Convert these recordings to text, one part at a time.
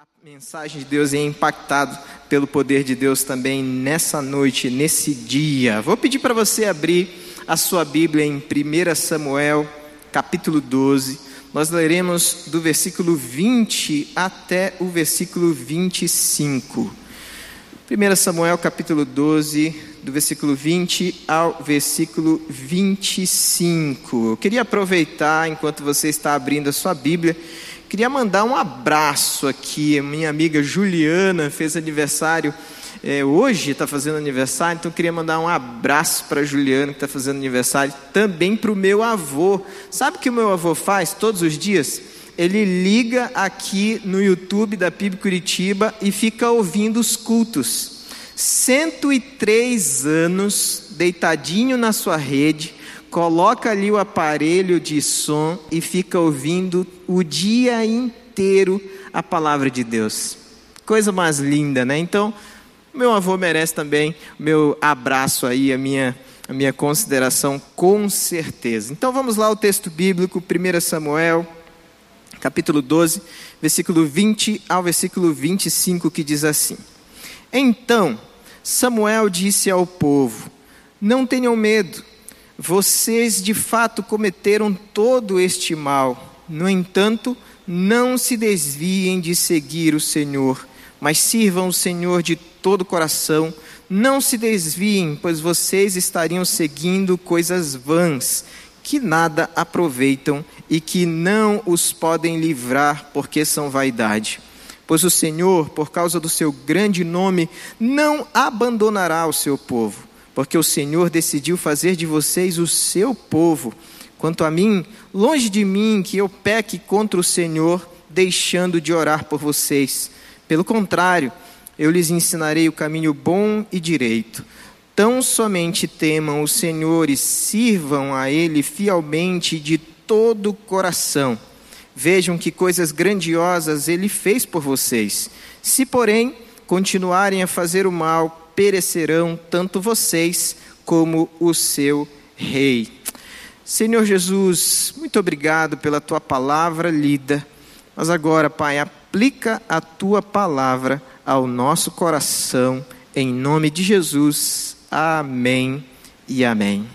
A mensagem de Deus é impactado pelo poder de Deus também nessa noite, nesse dia. Vou pedir para você abrir a sua Bíblia em 1 Samuel, capítulo 12. Nós leremos do versículo 20 até o versículo 25. 1 Samuel, capítulo 12, do versículo 20 ao versículo 25. Eu queria aproveitar, enquanto você está abrindo a sua Bíblia, Queria mandar um abraço aqui. Minha amiga Juliana fez aniversário é, hoje, está fazendo aniversário, então queria mandar um abraço para Juliana, que está fazendo aniversário, também para o meu avô. Sabe o que o meu avô faz todos os dias? Ele liga aqui no YouTube da PIB Curitiba e fica ouvindo os cultos. 103 anos, deitadinho na sua rede, coloca ali o aparelho de som e fica ouvindo o dia inteiro a palavra de Deus. Coisa mais linda, né? Então, meu avô merece também meu abraço aí, a minha, a minha consideração, com certeza. Então vamos lá, o texto bíblico, 1 Samuel, capítulo 12, versículo 20 ao versículo 25, que diz assim: Então Samuel disse ao povo: Não tenham medo vocês de fato cometeram todo este mal. No entanto, não se desviem de seguir o Senhor, mas sirvam o Senhor de todo o coração. Não se desviem, pois vocês estariam seguindo coisas vãs, que nada aproveitam e que não os podem livrar, porque são vaidade. Pois o Senhor, por causa do seu grande nome, não abandonará o seu povo porque o Senhor decidiu fazer de vocês o seu povo. Quanto a mim, longe de mim que eu peque contra o Senhor, deixando de orar por vocês. Pelo contrário, eu lhes ensinarei o caminho bom e direito. Tão somente temam o Senhor e sirvam a Ele fielmente de todo o coração. Vejam que coisas grandiosas Ele fez por vocês. Se, porém, continuarem a fazer o mal, perecerão tanto vocês como o seu rei. Senhor Jesus, muito obrigado pela tua palavra lida. Mas agora, Pai, aplica a tua palavra ao nosso coração, em nome de Jesus. Amém e amém.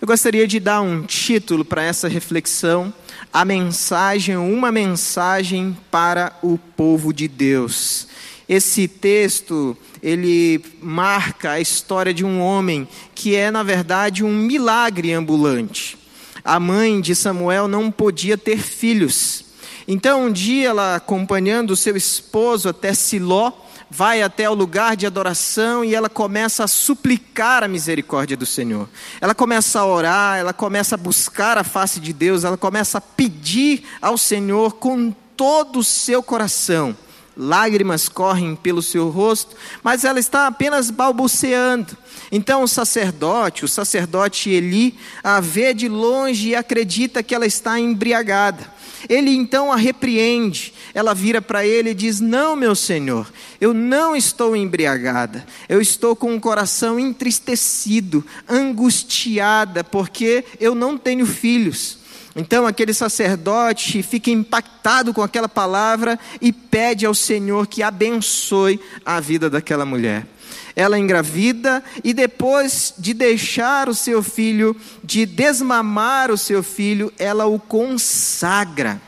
Eu gostaria de dar um título para essa reflexão: a mensagem, uma mensagem para o povo de Deus. Esse texto, ele marca a história de um homem que é, na verdade, um milagre ambulante. A mãe de Samuel não podia ter filhos. Então, um dia, ela acompanhando o seu esposo até Siló, vai até o lugar de adoração e ela começa a suplicar a misericórdia do Senhor. Ela começa a orar, ela começa a buscar a face de Deus, ela começa a pedir ao Senhor com todo o seu coração lágrimas correm pelo seu rosto, mas ela está apenas balbuciando. Então o sacerdote, o sacerdote Eli, a vê de longe e acredita que ela está embriagada. Ele então a repreende. Ela vira para ele e diz: Não, meu senhor, eu não estou embriagada. Eu estou com o coração entristecido, angustiada, porque eu não tenho filhos. Então aquele sacerdote fica impactado com aquela palavra e pede ao Senhor que abençoe a vida daquela mulher. Ela engravida e depois de deixar o seu filho, de desmamar o seu filho, ela o consagra.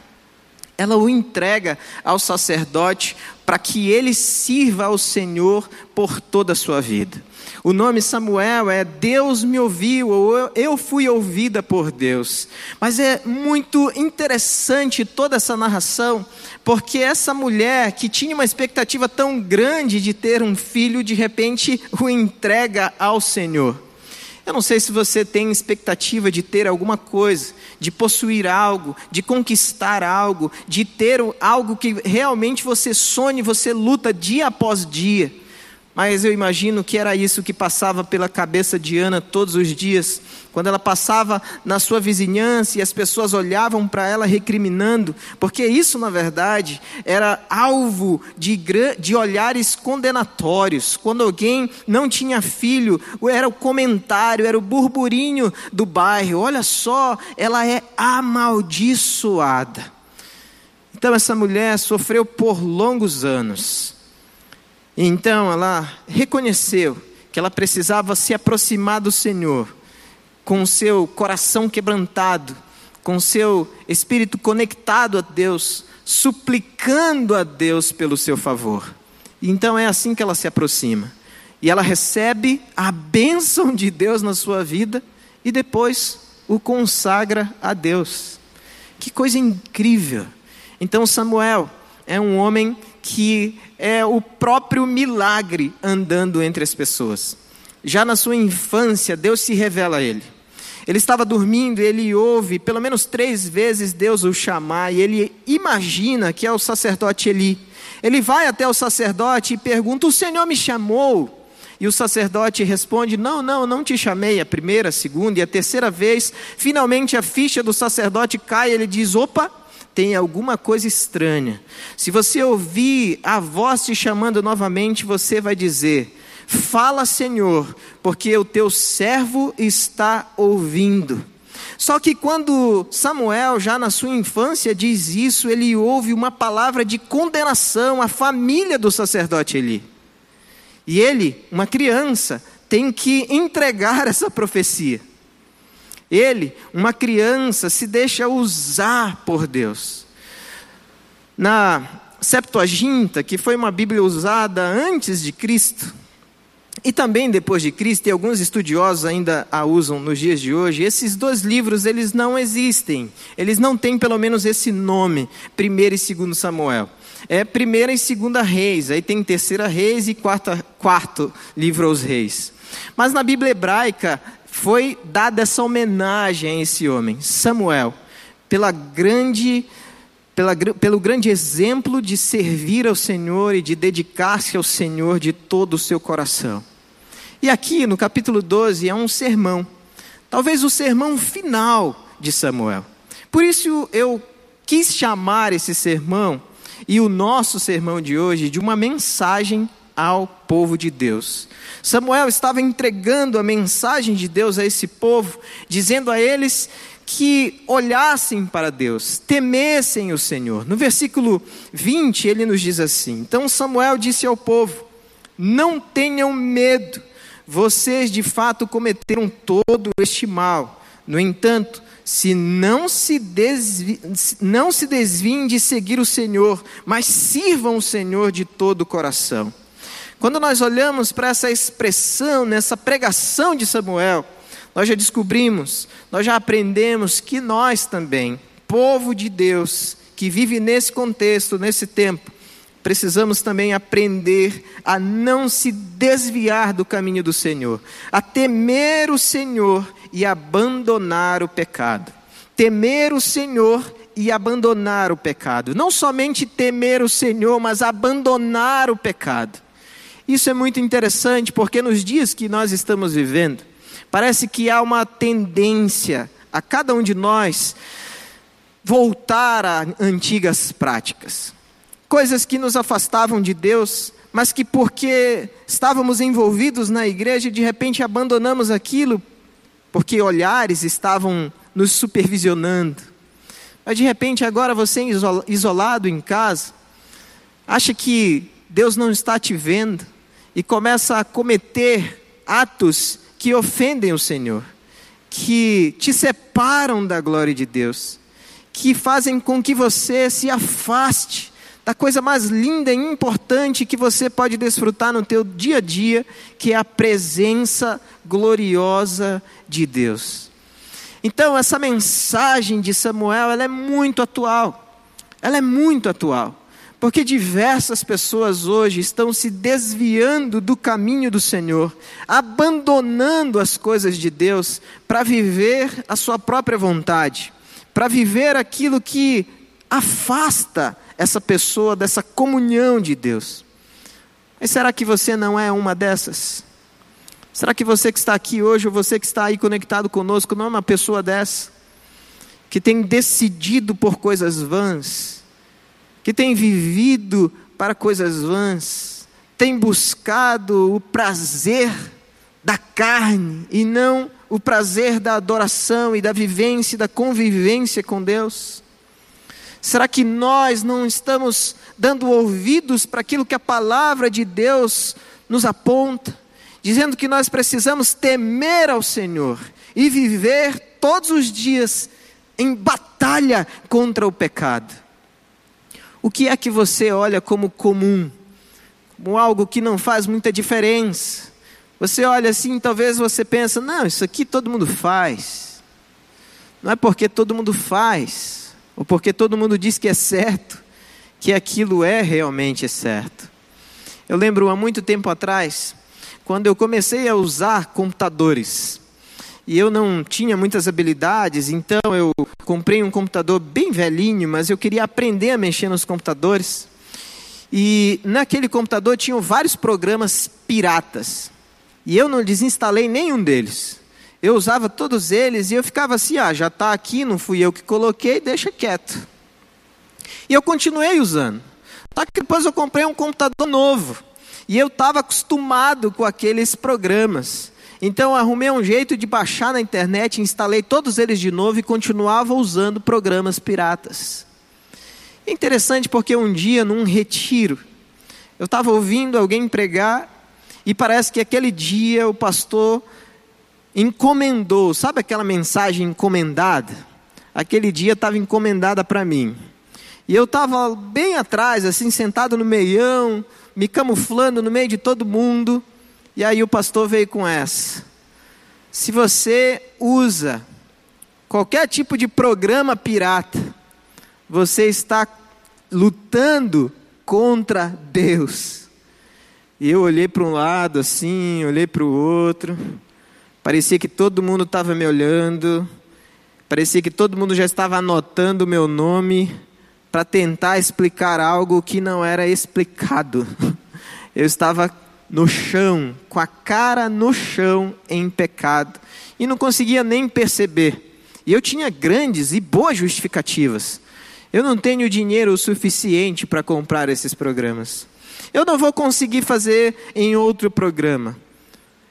Ela o entrega ao sacerdote para que ele sirva ao Senhor por toda a sua vida. O nome Samuel é Deus me ouviu, ou eu fui ouvida por Deus. Mas é muito interessante toda essa narração, porque essa mulher que tinha uma expectativa tão grande de ter um filho, de repente o entrega ao Senhor. Eu não sei se você tem expectativa de ter alguma coisa, de possuir algo, de conquistar algo, de ter algo que realmente você sonhe, você luta dia após dia. Mas eu imagino que era isso que passava pela cabeça de Ana todos os dias, quando ela passava na sua vizinhança e as pessoas olhavam para ela recriminando, porque isso, na verdade, era alvo de, de olhares condenatórios. Quando alguém não tinha filho, era o comentário, era o burburinho do bairro: olha só, ela é amaldiçoada. Então essa mulher sofreu por longos anos. Então ela reconheceu que ela precisava se aproximar do Senhor com o seu coração quebrantado, com o seu espírito conectado a Deus, suplicando a Deus pelo seu favor. Então é assim que ela se aproxima. E ela recebe a bênção de Deus na sua vida e depois o consagra a Deus. Que coisa incrível! Então Samuel é um homem que é o próprio milagre andando entre as pessoas. Já na sua infância, Deus se revela a ele. Ele estava dormindo ele ouve pelo menos três vezes Deus o chamar e ele imagina que é o sacerdote Eli. Ele vai até o sacerdote e pergunta: O Senhor me chamou? E o sacerdote responde: Não, não, não te chamei a primeira, a segunda e a terceira vez. Finalmente a ficha do sacerdote cai ele diz: Opa, tem alguma coisa estranha. Se você ouvir a voz te chamando novamente, você vai dizer: Fala, Senhor, porque o teu servo está ouvindo. Só que quando Samuel, já na sua infância, diz isso, ele ouve uma palavra de condenação à família do sacerdote Eli. E ele, uma criança, tem que entregar essa profecia. Ele, uma criança, se deixa usar por Deus. Na Septuaginta, que foi uma Bíblia usada antes de Cristo, e também depois de Cristo, e alguns estudiosos ainda a usam nos dias de hoje, esses dois livros eles não existem. Eles não têm pelo menos esse nome, primeiro e segundo Samuel. É primeira e segunda reis, aí tem terceira reis e quarta, quarto livro aos reis. Mas na Bíblia hebraica foi dada essa homenagem a esse homem, Samuel, pela grande pela, pelo grande exemplo de servir ao Senhor e de dedicar-se ao Senhor de todo o seu coração. E aqui no capítulo 12 é um sermão, talvez o sermão final de Samuel. Por isso eu quis chamar esse sermão e o nosso sermão de hoje de uma mensagem ao povo de Deus. Samuel estava entregando a mensagem de Deus a esse povo, dizendo a eles que olhassem para Deus, temessem o Senhor. No versículo 20, ele nos diz assim: Então Samuel disse ao povo: Não tenham medo vocês de fato cometeram todo este mal. No entanto, se não se, desvi, não se desviem de seguir o Senhor, mas sirvam o Senhor de todo o coração. Quando nós olhamos para essa expressão, nessa pregação de Samuel, nós já descobrimos, nós já aprendemos que nós também, povo de Deus, que vive nesse contexto, nesse tempo, precisamos também aprender a não se desviar do caminho do Senhor, a temer o Senhor e abandonar o pecado. Temer o Senhor e abandonar o pecado. Não somente temer o Senhor, mas abandonar o pecado. Isso é muito interessante porque nos dias que nós estamos vivendo, parece que há uma tendência a cada um de nós voltar a antigas práticas coisas que nos afastavam de Deus, mas que porque estávamos envolvidos na igreja, de repente abandonamos aquilo, porque olhares estavam nos supervisionando. Mas de repente agora você isolado em casa, acha que Deus não está te vendo e começa a cometer atos que ofendem o Senhor, que te separam da glória de Deus, que fazem com que você se afaste da coisa mais linda e importante que você pode desfrutar no teu dia a dia, que é a presença gloriosa de Deus. Então, essa mensagem de Samuel, ela é muito atual. Ela é muito atual. Porque diversas pessoas hoje estão se desviando do caminho do Senhor, abandonando as coisas de Deus para viver a sua própria vontade, para viver aquilo que afasta essa pessoa dessa comunhão de Deus. Mas será que você não é uma dessas? Será que você que está aqui hoje, ou você que está aí conectado conosco, não é uma pessoa dessa? Que tem decidido por coisas vãs, que tem vivido para coisas vãs, tem buscado o prazer da carne e não o prazer da adoração e da vivência, da convivência com Deus? Será que nós não estamos dando ouvidos para aquilo que a palavra de Deus nos aponta, dizendo que nós precisamos temer ao Senhor e viver todos os dias em batalha contra o pecado? O que é que você olha como comum, como algo que não faz muita diferença? Você olha assim, talvez você pensa, não, isso aqui todo mundo faz. Não é porque todo mundo faz, ou porque todo mundo diz que é certo, que aquilo é realmente certo. Eu lembro há muito tempo atrás, quando eu comecei a usar computadores, e eu não tinha muitas habilidades, então eu comprei um computador bem velhinho, mas eu queria aprender a mexer nos computadores. E naquele computador tinham vários programas piratas. E eu não desinstalei nenhum deles. Eu usava todos eles e eu ficava assim: ah, já está aqui, não fui eu que coloquei, deixa quieto. E eu continuei usando. Só que depois eu comprei um computador novo. E eu estava acostumado com aqueles programas. Então arrumei um jeito de baixar na internet, instalei todos eles de novo e continuava usando programas piratas. Interessante porque um dia, num retiro, eu estava ouvindo alguém pregar e parece que aquele dia o pastor encomendou, sabe aquela mensagem encomendada? Aquele dia estava encomendada para mim. E eu estava bem atrás, assim, sentado no meião, me camuflando no meio de todo mundo. E aí o pastor veio com essa. Se você usa qualquer tipo de programa pirata, você está lutando contra Deus. E eu olhei para um lado assim, olhei para o outro. Parecia que todo mundo estava me olhando. Parecia que todo mundo já estava anotando o meu nome para tentar explicar algo que não era explicado. Eu estava no chão, com a cara no chão em pecado, e não conseguia nem perceber. E eu tinha grandes e boas justificativas. Eu não tenho dinheiro suficiente para comprar esses programas. Eu não vou conseguir fazer em outro programa.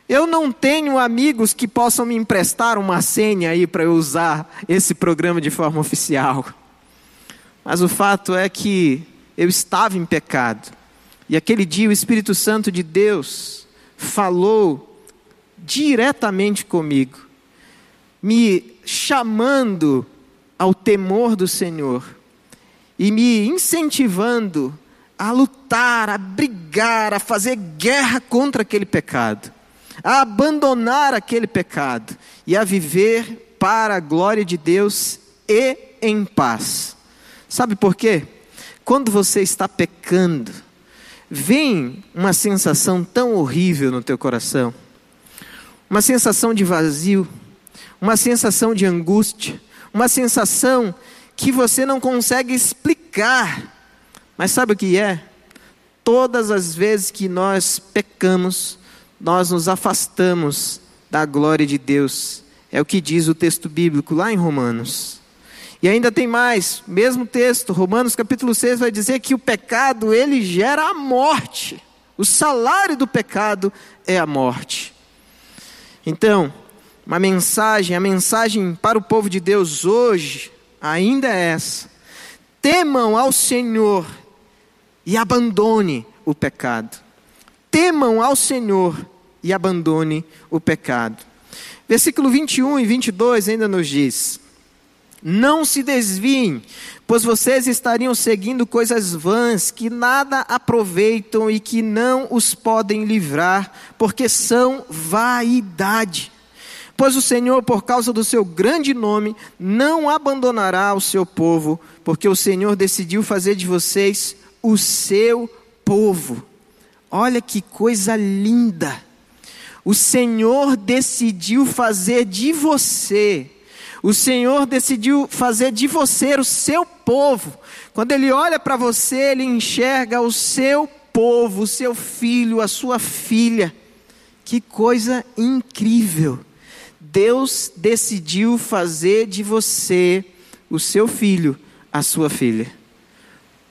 Eu não tenho amigos que possam me emprestar uma senha aí para eu usar esse programa de forma oficial. Mas o fato é que eu estava em pecado. E aquele dia o Espírito Santo de Deus falou diretamente comigo, me chamando ao temor do Senhor e me incentivando a lutar, a brigar, a fazer guerra contra aquele pecado a abandonar aquele pecado e a viver para a glória de Deus e em paz. Sabe por quê? Quando você está pecando, vem uma sensação tão horrível no teu coração, uma sensação de vazio, uma sensação de angústia, uma sensação que você não consegue explicar. Mas sabe o que é? Todas as vezes que nós pecamos, nós nos afastamos da glória de Deus. É o que diz o texto bíblico lá em Romanos. E ainda tem mais, mesmo texto, Romanos capítulo 6 vai dizer que o pecado ele gera a morte. O salário do pecado é a morte. Então, uma mensagem, a mensagem para o povo de Deus hoje ainda é essa: temam ao Senhor e abandone o pecado. Temam ao Senhor e abandone o pecado. Versículo 21 e 22 ainda nos diz: Não se desviem, pois vocês estariam seguindo coisas vãs que nada aproveitam e que não os podem livrar, porque são vaidade. Pois o Senhor, por causa do seu grande nome, não abandonará o seu povo, porque o Senhor decidiu fazer de vocês o seu povo. Olha que coisa linda! O Senhor decidiu fazer de você, o Senhor decidiu fazer de você o seu povo. Quando Ele olha para você, Ele enxerga o seu povo, o seu filho, a sua filha. Que coisa incrível! Deus decidiu fazer de você, o seu filho, a sua filha.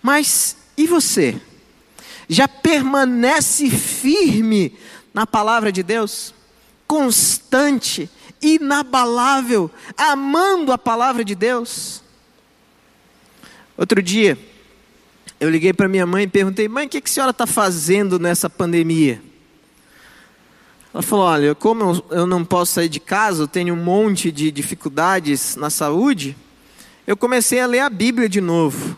Mas e você? Já permanece firme na palavra de Deus, constante, inabalável, amando a palavra de Deus. Outro dia, eu liguei para minha mãe e perguntei: mãe, o que, a senhora está fazendo nessa pandemia? Ela falou: olha, como eu não posso sair de casa, eu tenho um monte de dificuldades na saúde, eu comecei a ler a Bíblia de novo.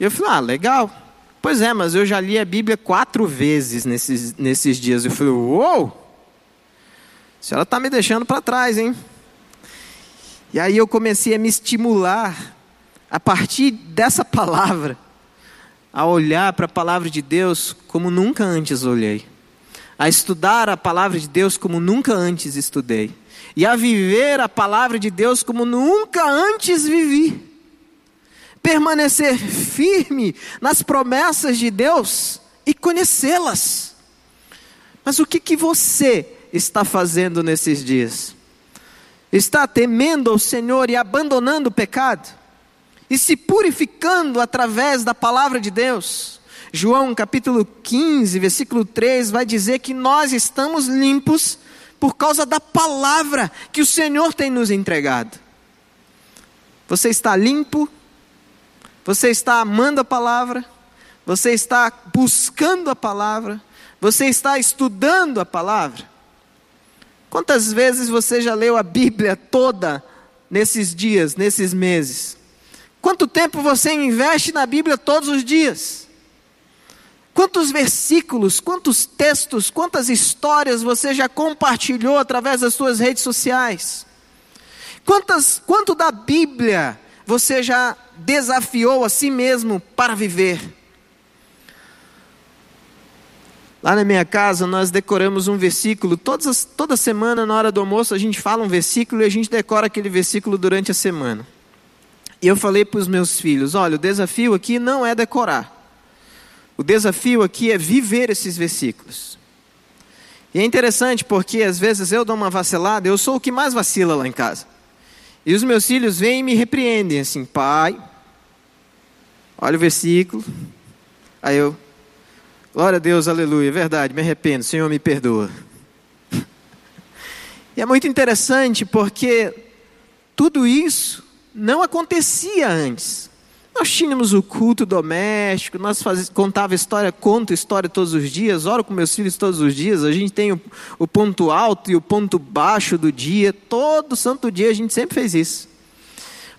E eu falei: ah, legal. Pois é, mas eu já li a Bíblia quatro vezes nesses, nesses dias. Eu falei: uou! Senhora está me deixando para trás, hein? E aí eu comecei a me estimular, a partir dessa palavra, a olhar para a palavra de Deus como nunca antes olhei, a estudar a palavra de Deus como nunca antes estudei, e a viver a palavra de Deus como nunca antes vivi. Permanecer firme nas promessas de Deus e conhecê-las. Mas o que, que você está fazendo nesses dias? está temendo ao Senhor e abandonando o pecado, e se purificando através da palavra de Deus. João capítulo 15, versículo 3 vai dizer que nós estamos limpos por causa da palavra que o Senhor tem nos entregado. Você está limpo? Você está amando a palavra? Você está buscando a palavra? Você está estudando a palavra? Quantas vezes você já leu a Bíblia toda nesses dias, nesses meses? Quanto tempo você investe na Bíblia todos os dias? Quantos versículos, quantos textos, quantas histórias você já compartilhou através das suas redes sociais? Quantas, quanto da Bíblia você já desafiou a si mesmo para viver? Lá na minha casa nós decoramos um versículo, todas, toda semana na hora do almoço a gente fala um versículo e a gente decora aquele versículo durante a semana. E eu falei para os meus filhos: olha, o desafio aqui não é decorar, o desafio aqui é viver esses versículos. E é interessante porque às vezes eu dou uma vacilada, eu sou o que mais vacila lá em casa. E os meus filhos vêm e me repreendem assim: pai, olha o versículo. Aí eu, Glória a Deus, aleluia. É verdade, me arrependo, Senhor me perdoa. E é muito interessante porque tudo isso não acontecia antes. Nós tínhamos o culto doméstico, nós faz, contava história, conto história todos os dias, oro com meus filhos todos os dias, a gente tem o, o ponto alto e o ponto baixo do dia, todo santo dia a gente sempre fez isso.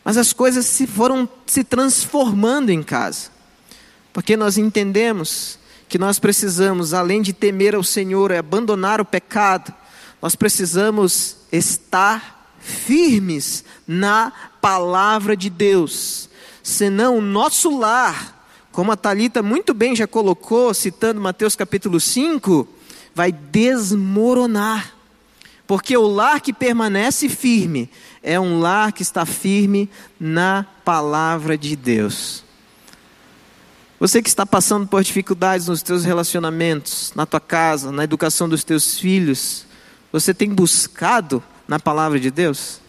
Mas as coisas se foram se transformando em casa, porque nós entendemos que nós precisamos, além de temer ao Senhor e abandonar o pecado, nós precisamos estar firmes na palavra de Deus. Senão o nosso lar, como a Talita muito bem já colocou, citando Mateus capítulo 5, vai desmoronar. Porque o lar que permanece firme é um lar que está firme na palavra de Deus. Você que está passando por dificuldades nos teus relacionamentos, na tua casa, na educação dos teus filhos, você tem buscado na palavra de Deus?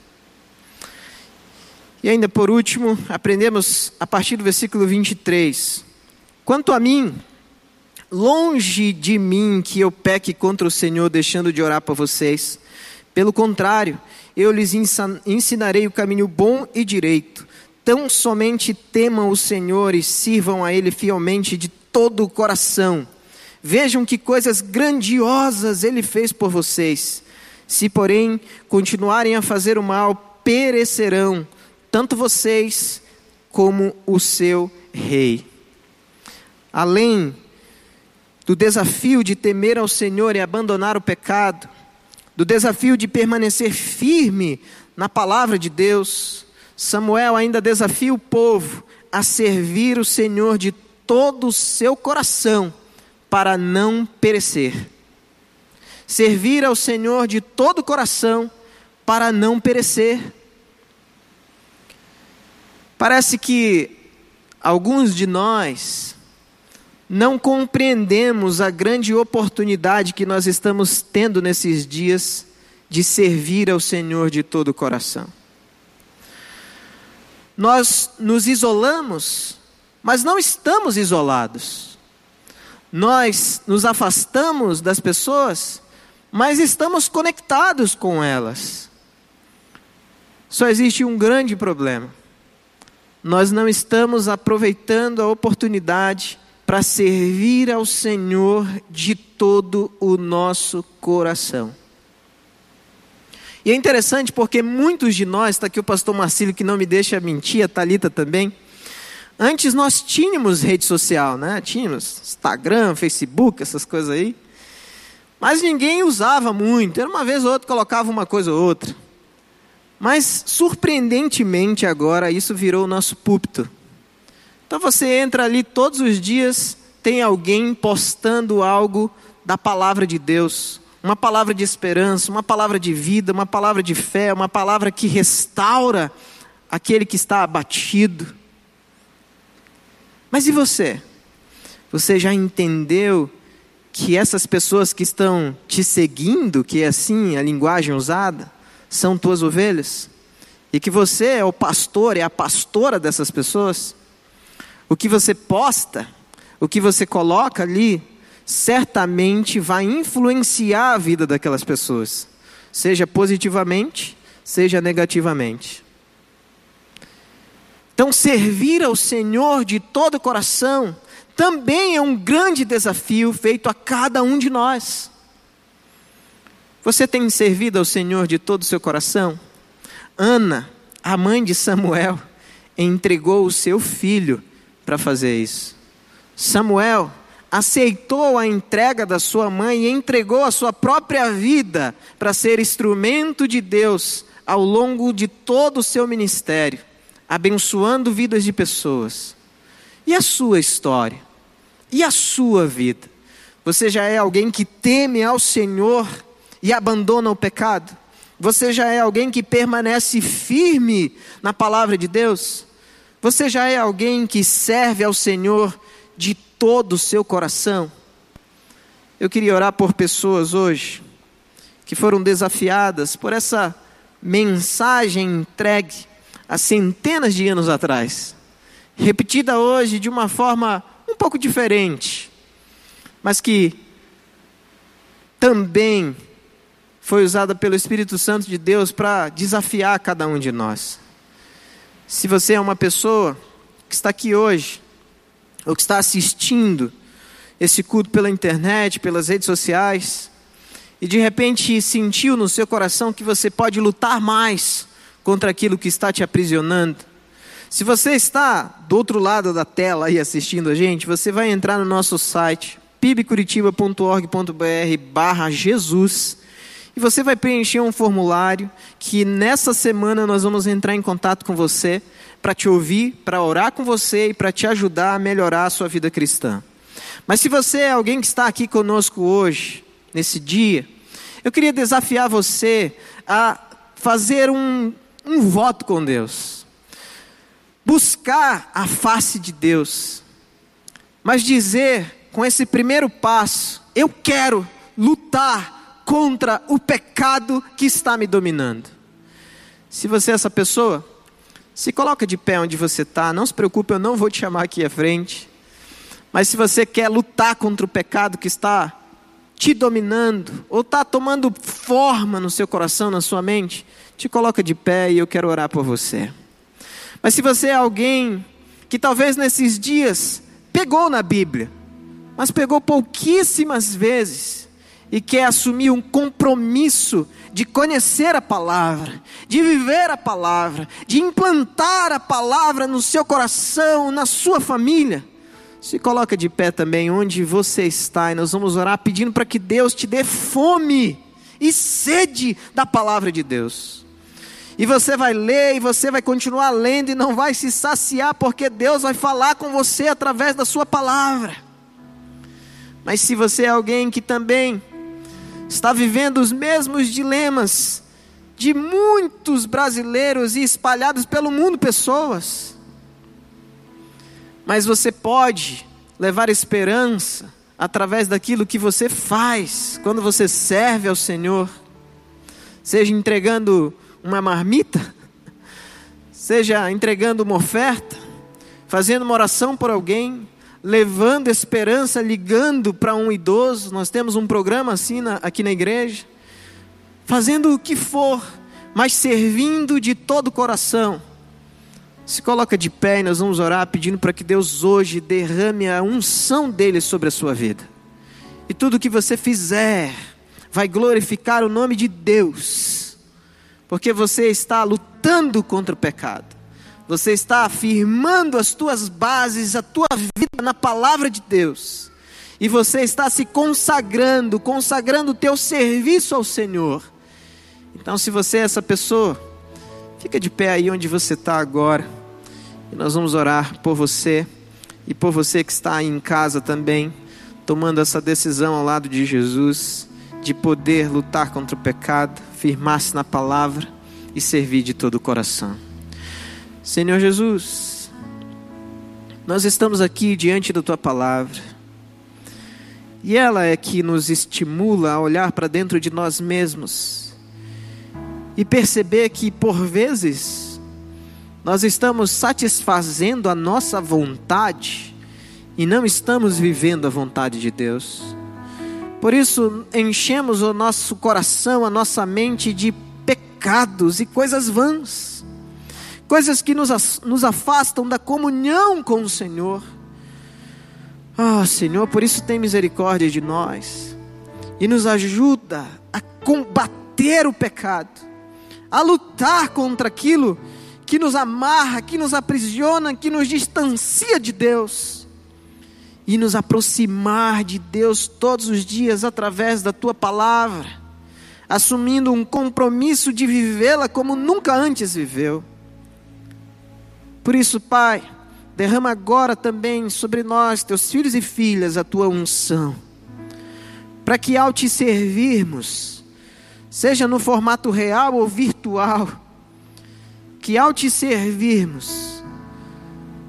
E ainda por último, aprendemos a partir do versículo 23. Quanto a mim, longe de mim que eu peque contra o Senhor, deixando de orar por vocês. Pelo contrário, eu lhes ensinarei o caminho bom e direito Tão somente temam o Senhor e sirvam a Ele fielmente de todo o coração. Vejam que coisas grandiosas Ele fez por vocês. Se, porém, continuarem a fazer o mal, perecerão, tanto vocês como o seu rei. Além do desafio de temer ao Senhor e abandonar o pecado, do desafio de permanecer firme na palavra de Deus, Samuel ainda desafia o povo a servir o Senhor de todo o seu coração para não perecer. Servir ao Senhor de todo o coração para não perecer. Parece que alguns de nós não compreendemos a grande oportunidade que nós estamos tendo nesses dias de servir ao Senhor de todo o coração. Nós nos isolamos, mas não estamos isolados. Nós nos afastamos das pessoas, mas estamos conectados com elas. Só existe um grande problema. nós não estamos aproveitando a oportunidade para servir ao Senhor de todo o nosso coração. E é interessante porque muitos de nós, está aqui o pastor Marcílio que não me deixa mentir, a Talita também. Antes nós tínhamos rede social, né? Tínhamos Instagram, Facebook, essas coisas aí. Mas ninguém usava muito. Era uma vez ou outra colocava uma coisa ou outra. Mas surpreendentemente agora isso virou o nosso púlpito. Então você entra ali todos os dias, tem alguém postando algo da palavra de Deus, uma palavra de esperança, uma palavra de vida, uma palavra de fé, uma palavra que restaura aquele que está abatido. Mas e você? Você já entendeu que essas pessoas que estão te seguindo, que é assim a linguagem usada, são tuas ovelhas? E que você é o pastor, é a pastora dessas pessoas? O que você posta, o que você coloca ali, certamente vai influenciar a vida daquelas pessoas, seja positivamente, seja negativamente. Então, servir ao Senhor de todo o coração também é um grande desafio feito a cada um de nós. Você tem servido ao Senhor de todo o seu coração? Ana, a mãe de Samuel, entregou o seu filho para fazer isso. Samuel aceitou a entrega da sua mãe e entregou a sua própria vida para ser instrumento de Deus ao longo de todo o seu ministério, abençoando vidas de pessoas. E a sua história? E a sua vida? Você já é alguém que teme ao Senhor e abandona o pecado? Você já é alguém que permanece firme na palavra de Deus? Você já é alguém que serve ao Senhor de todo o seu coração. Eu queria orar por pessoas hoje que foram desafiadas por essa mensagem entregue há centenas de anos atrás, repetida hoje de uma forma um pouco diferente, mas que também foi usada pelo Espírito Santo de Deus para desafiar cada um de nós. Se você é uma pessoa que está aqui hoje ou que está assistindo esse culto pela internet, pelas redes sociais, e de repente sentiu no seu coração que você pode lutar mais contra aquilo que está te aprisionando. Se você está do outro lado da tela aí assistindo a gente, você vai entrar no nosso site pibcuritiba.org.br barra Jesus e você vai preencher um formulário que nessa semana nós vamos entrar em contato com você para te ouvir, para orar com você e para te ajudar a melhorar a sua vida cristã. Mas se você é alguém que está aqui conosco hoje, nesse dia, eu queria desafiar você a fazer um, um voto com Deus. Buscar a face de Deus. Mas dizer com esse primeiro passo: eu quero lutar contra o pecado que está me dominando. Se você é essa pessoa, se coloca de pé onde você está, não se preocupe, eu não vou te chamar aqui à frente. Mas se você quer lutar contra o pecado que está te dominando, ou está tomando forma no seu coração, na sua mente, te coloca de pé e eu quero orar por você. Mas se você é alguém que talvez nesses dias pegou na Bíblia, mas pegou pouquíssimas vezes, e quer assumir um compromisso de conhecer a palavra, de viver a palavra, de implantar a palavra no seu coração, na sua família, se coloca de pé também onde você está e nós vamos orar pedindo para que Deus te dê fome e sede da palavra de Deus. E você vai ler e você vai continuar lendo e não vai se saciar, porque Deus vai falar com você através da sua palavra. Mas se você é alguém que também está vivendo os mesmos dilemas de muitos brasileiros e espalhados pelo mundo pessoas. Mas você pode levar esperança através daquilo que você faz quando você serve ao Senhor, seja entregando uma marmita, seja entregando uma oferta, fazendo uma oração por alguém, levando esperança, ligando para um idoso. Nós temos um programa assim na, aqui na igreja. Fazendo o que for, mas servindo de todo o coração. Se coloca de pé e nós vamos orar pedindo para que Deus hoje derrame a unção dele sobre a sua vida. E tudo que você fizer vai glorificar o nome de Deus. Porque você está lutando contra o pecado. Você está afirmando as tuas bases, a tua vida na palavra de Deus. E você está se consagrando, consagrando o teu serviço ao Senhor. Então, se você é essa pessoa, fica de pé aí onde você está agora. E nós vamos orar por você e por você que está aí em casa também, tomando essa decisão ao lado de Jesus, de poder lutar contra o pecado, firmar-se na palavra e servir de todo o coração. Senhor Jesus, nós estamos aqui diante da tua palavra, e ela é que nos estimula a olhar para dentro de nós mesmos e perceber que, por vezes, nós estamos satisfazendo a nossa vontade e não estamos vivendo a vontade de Deus. Por isso, enchemos o nosso coração, a nossa mente de pecados e coisas vãs coisas que nos, nos afastam da comunhão com o Senhor. Ah, oh, Senhor, por isso tem misericórdia de nós e nos ajuda a combater o pecado, a lutar contra aquilo que nos amarra, que nos aprisiona, que nos distancia de Deus e nos aproximar de Deus todos os dias através da tua palavra, assumindo um compromisso de vivê-la como nunca antes viveu. Por isso, Pai, derrama agora também sobre nós, teus filhos e filhas, a tua unção, para que ao te servirmos, seja no formato real ou virtual, que ao te servirmos,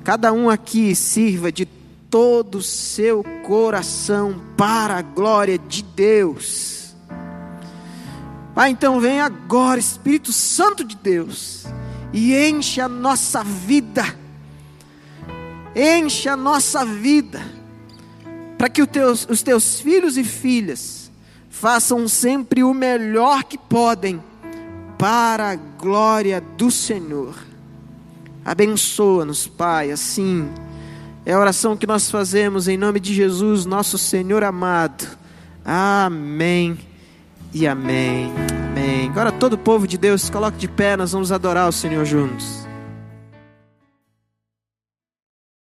cada um aqui sirva de todo o seu coração para a glória de Deus. Pai, então vem agora, Espírito Santo de Deus e enche a nossa vida, enche a nossa vida, para que os teus, os teus filhos e filhas façam sempre o melhor que podem, para a glória do Senhor. Abençoa-nos, Pai, assim. É a oração que nós fazemos em nome de Jesus, nosso Senhor amado. Amém e amém. Amém. Agora todo o povo de Deus se coloque de pé, nós vamos adorar o Senhor juntos.